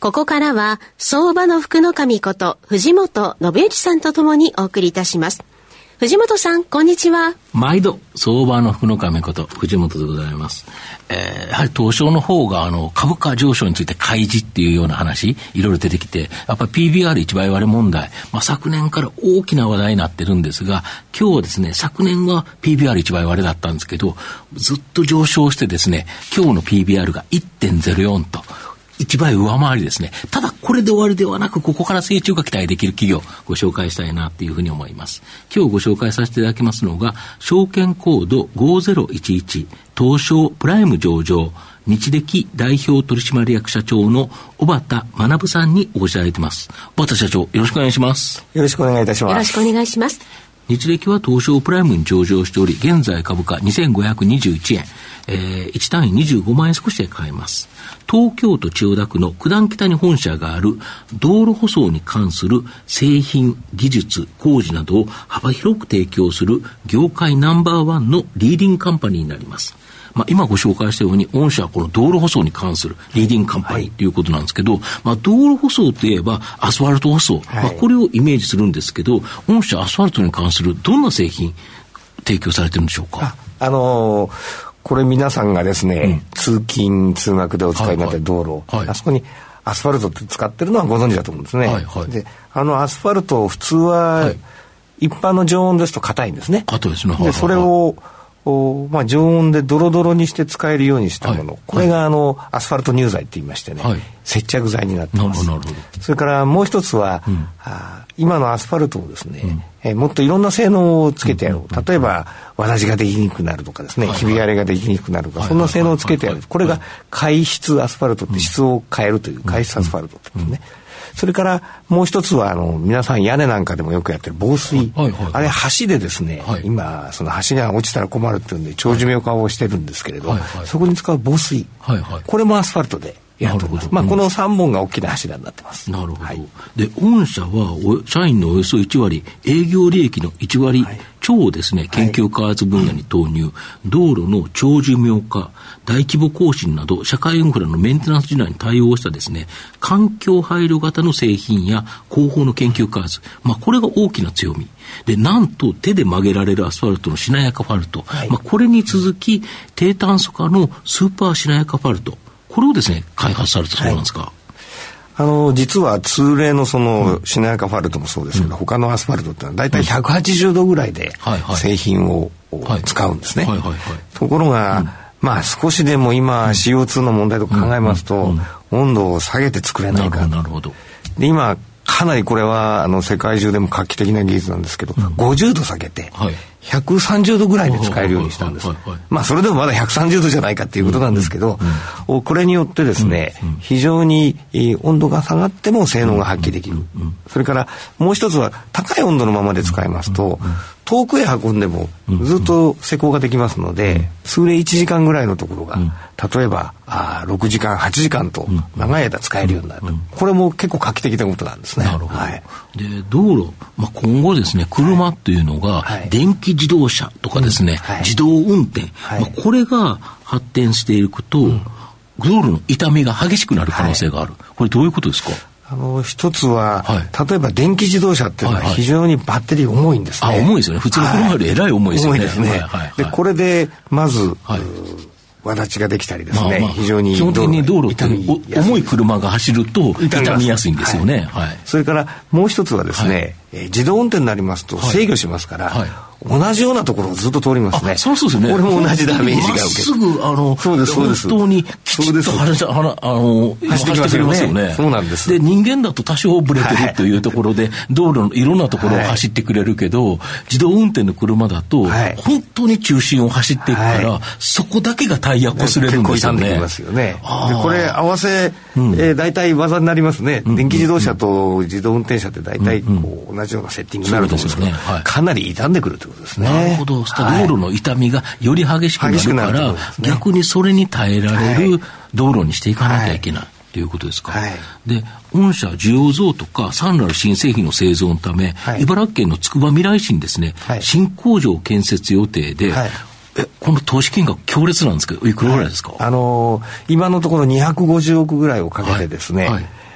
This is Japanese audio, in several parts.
ここからは、相場の福の神こと、藤本信之さんとともにお送りいたします。藤本さん、こんにちは。毎度、相場の福の神こと、藤本でございます。えー、やはり東証の方が、あの、株価上昇について開示っていうような話、いろいろ出てきて、やっぱ PBR1 倍割れ問題、まあ、昨年から大きな話題になってるんですが、今日ですね、昨年は PBR1 倍割れだったんですけど、ずっと上昇してですね、今日の PBR が1.04と、一倍上回りですね。ただ、これで終わりではなく、ここから成長が期待できる企業、ご紹介したいなというふうに思います。今日ご紹介させていただきますのが、証券コード5011、東証プライム上場、日歴代表取締役社長の小畑学さんにお越しいただいてます。小畑社長、よろしくお願いします。よろしくお願いいたします。よろしくお願いします。日歴は東証プライムに上場しており、現在株価2521円、えー、1単位25万円少しで買えます。東京都千代田区の九段北に本社がある道路舗装に関する製品、技術、工事などを幅広く提供する業界ナンバーワンのリーディングカンパニーになります。まあ、今ご紹介したように、御社はこの道路舗装に関するリーディングカンパニーということなんですけど、はい、まあ、道路舗装といえばアスファルト舗装、はい、まあ、これをイメージするんですけど、御社アスファルトに関するどんな製品提供されてるんでしょうか？あ、あのーこれ皆さんがですね、うん、通勤、通学でお使いになってる道路、はいはい、あそこにアスファルトって使ってるのはご存知だと思うんですね。はいはい、で、あのアスファルト、普通は、一般の常温ですと硬いんですね。硬いですね。で、それを、まあ、常温でドロドロにして使えるようにしたもの、はい、これがあのアスファルト乳剤って言いましてね、はい、接着剤になってます。それからもう一つは、うん、あ今のアスファルトをですね、うん。えー、もっといろんな性能をつけてやろう。例えば、わらじができにくくなるとかですね、ひび割れができにくくなるとか、そんな性能をつけてやる。これが回質アスファルトって質を変えるという、回質アスファルトってですね。それからもう一つはあの皆さん屋根なんかでもよくやってる防水、はいはいはい、あれ橋でですね、はい、今その橋が落ちたら困るっていうんで長寿命化をしてるんですけれど、はいはい、そこに使う防水、はいはい、これもアスファルトでやってます。まあ、この3本が大きな柱になってます。なるほど。はい、で、御社は社員のおよそ1割、営業利益の1割超ですね、研究開発分野に投入、道路の長寿命化、大規模更新など、社会インフラのメンテナンス時代に対応したですね、環境配慮型の製品や広報の研究開発、まあ、これが大きな強み。で、なんと手で曲げられるアスファルトのしなやかファルト、はい、まあ、これに続き、低炭素化のスーパーしなやかファルト、これをですね、開発されたそうなんですか。はいあの、実は通例のその、しなやかファルトもそうですけど、うん、他のアスファルトってのは大体180度ぐらいで製品を使うんですね。ところが、うん、まあ少しでも今 CO2 の問題とか考えますと、温度を下げて作れないか。なるほど。で、今、かなりこれはあの世界中でも画期的な技術なんですけど、うん、50度下げて、はい、130度ぐらいで使えるようにしたんです。まあそれでもまだ130度じゃないかっていうことなんですけど、これによってですね、非常に温度が下がっても性能が発揮できる。それからもう一つは高い温度のままで使いますと、遠くへ運んでもずっと施工ができますので、数例1時間ぐらいのところが、例えばあ6時間8時間と長い間使えるようになる。と、これも結構画期的なことなんですね。なるほど、はい、で道路、まあ、今後ですね車っていうのが電気自動車とかですね、はい、自動運転、はい、まあ、これが発展していくと、うん、道路の傷みが激しくなる可能性がある、これどういうことですか？あの一つは、はい、例えば電気自動車っていうのは非常にバッテリー重いんですね。あ重いですよね。普通の車よりえらい重いですよね。重いですね。でこれでまず、はい。わだちができたりですね、まあまあ、非常に基本的に道路って重い車が走ると傷みやすいんですよね、はい、それからもう一つはですね、はい、えー、自動運転になりますと制御しますから、はい同じようなところをずっと通りますね。そうそうですね。これも同じダメージが受けすぐ、あの、そうです、そうです。本当にきちっと走あの走ってくれますよね。そうなんです。で、人間だと多少ブレてるというところで、道路のいろんなところを走ってくれるけど、自動運転の車だと、本当に中心を走っていくから、そこだけがタイヤこすれるんですよね。ね。で、これ合わせうん、えー、大体技になりますね、うん、電気自動車と自動運転車って大体こう同じようなセッティングになると思うんですけど、ね。はい、かなり傷んでくるということですね。なるほど、道路の痛みがより激しくなるから、ね、逆にそれに耐えられる道路にしていかなきゃいけないとい。うことですか？はい、で、御社需要増とか、さらなる新製品の製造のため、はい、茨城県のつくばみらい市にですね、はい、新工場建設予定で、え、この投資金額強烈なんですけど、いくらぐらいですか、あのー、今のところ250億ぐらいをかけてですね、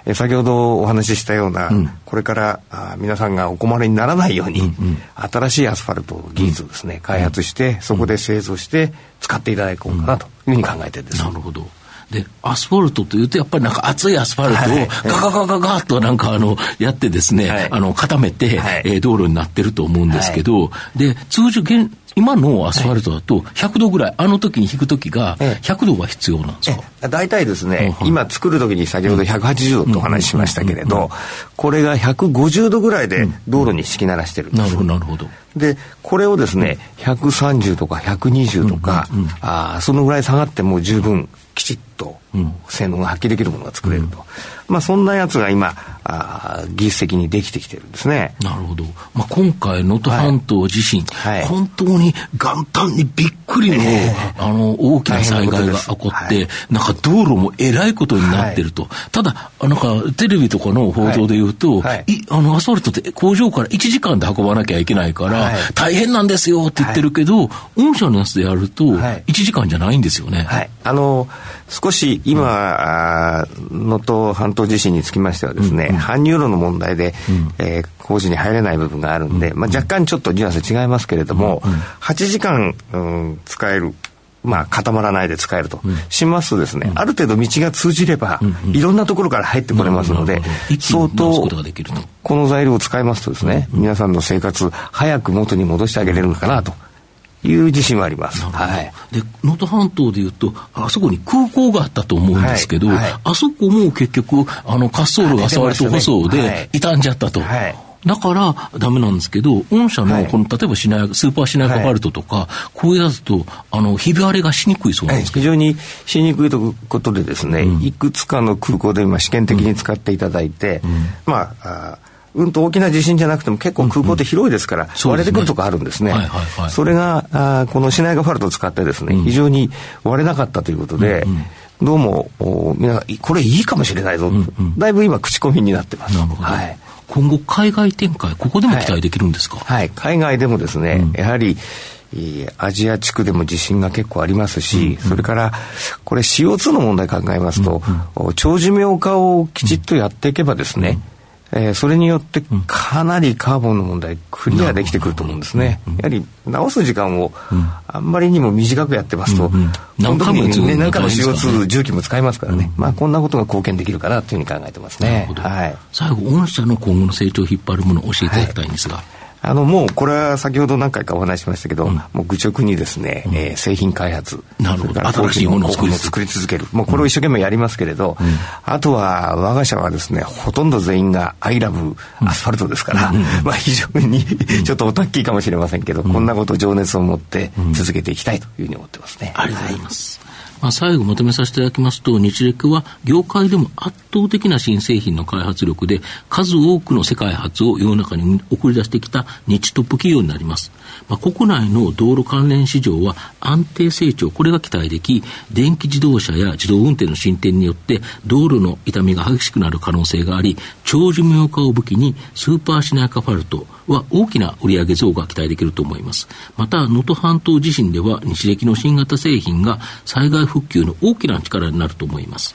え先ほどお話ししたような、うん、これからあ皆さんがお困りにならないように、うんうん、新しいアスファルト技術をですね、開発して、そこで製造して使っていただこうかなというふうに考えてるんです。なるほど。で、アスファルトというと、やっぱりなんか熱いアスファルトをガガガガガッとなんかあの、やってですね、はい、あの、固めて、はい、えー、道路になってると思うんですけど、はい、で、通常現、今のアスファルトだと100度ぐらい、あの時に引く時が100度が必要なんですか大体ですね、今作る時に先ほど180度とお話ししましたけれど、これが150度ぐらいで道路に敷き鳴らしてるんです。なるほど、なるほど。で、これをですね、130とか120とか、あそのぐらい下がっても十分きちっと性能が発揮できるものが作れると、うん、まあ、そんなやつが今あ、技術的にできてきてるんですね。なるほど。まあ、今回、能登半島地震、はい、本当に元旦にびっくりの、えー、あの、大きな災害が起こって、はい、なんか道路もえらいことになってると。はい、ただ、なんか、テレビとかの報道で言うと、はい、あの、アスファルトって工場から1時間で運ばなきゃいけないから、大変なんですよって言ってるけど、御社のやつでやると、1時間じゃないんですよね。はい。あの、少し今、能、う、登、ん、半島地震につきましてはですね、うん、搬入路の問題で、うん、えー、工事に入れない部分があるんで、うん、まあ、若干ちょっとニュアンス違いますけれども、うん、8時間、うん、使える。まあ、固まらないで使えると、しますとですね、ある程度道が通じれば、いろんなところから入ってこれますので、相当、この材料を使いますとですね、皆さん。の生活、早く元に戻してあげれるのかなという自信はあります。はい。で、能登半島でいうと、あそこに空港があったと思うんですけど、はい。はい、あそこも結局、あの、滑走路が触りと舗装で傷んじゃったと。はい。だからダメなんですけど、御社のこの、例えばシナスーパーシナイカバルトとか、はい、こういうやつと、あの、ひび割れがしにくいそうなんですか、非常にしにくいということでですね、うん、いくつかの空港で今試験的に使っていただいて、うん、まあ、あうんと大きな地震じゃなくても結構空港って広いですから、割れてくるとこあるんですね。それがあこのシナイガファルトを使ってですね、非常に割れなかったということで、どうもお皆さんこれいいかもしれないぞ、だいぶ今口コミになってます。はい、今後海外展開ここでも期待できるんですか、はい、はい、海外でもですね、やはりアジア地区でも地震が結構ありますし、それからこれ CO2 の問題考えますと、長寿命化をきちっとやっていけばですね、えー、それによってかなりカーボンの問題クリアできてくると思うんですね。やはり直す時間をあんまりにも短くやってますと、何回もね、何回も CO2 重機も使いますからね、まあこんなことが貢献できるかなというふうに考えてますね。はい、最後、御社の今後の成長を引っ張るものを教えていただきたいんですが。はいあの、もう、これは先ほど何回かお話しましたけど、うん、もう愚直にですね、うん、えー、製品開発。なるほど。新しいものを作り続ける。もうこれを一生懸命やりますけれど、うん、あとは、我が社はですね、ほとんど全員がアイラブアスファルトですから、まあ非常にちょっとおたっきいかもしれませんけど、こんなこと情熱を持って続けていきたいというふうに思ってますね。ありがとうございます。はいまあ、最後まとめさせていただきますと、日レクは業界でも圧倒的な新製品の開発力で、数多くの世界初を世の中に送り出してきた日トップ企業になります。まあ、国内の道路関連市場は安定成長、これが期待でき、電気自動車や自動運転の進展によって、道路の傷みが激しくなる可能性があり、長寿命化を武器に、スーパーシナイカファルト、は大きな売上増が期待できると思います。また、能登半島地震では日暦の新型製品が災害復旧の大きな力になると思います。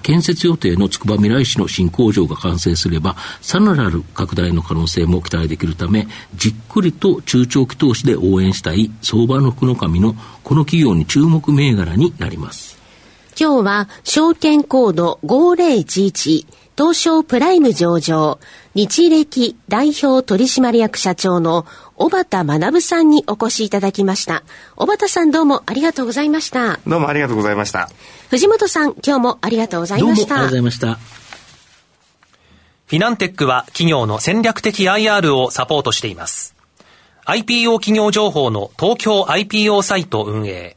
建設予定の筑波未来市の新工場が完成すれば、さらなる拡大の可能性も期待できるため、じっくりと中長期投資で応援したい相場の福の神のこの企業に注目銘柄になります。今日は証券コード5011東証プライム上場日歴代表取締役社長の小畑学さんにお越しいただきました。小畑さんどうもありがとうございました。どうもありがとうございました。藤本さん今日もありがとうございました。ありがとうございました。フィナンテックは企業の戦略的 IR をサポートしています。IPO 企業情報の東京 IPO サイト運営。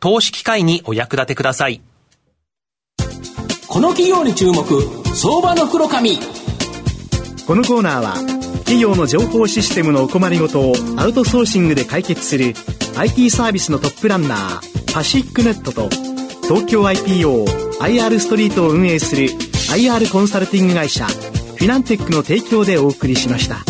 投資機会にお役立てください。この企業に注目、相場の黒髪。このコーナーは、企業の情報システムのお困りごとをアウトソーシングで解決する IT サービスのトップランナーパシックネットと東京 IPOIR ストリートを運営する IR コンサルティング会社フィナンテックの提供でお送りしました。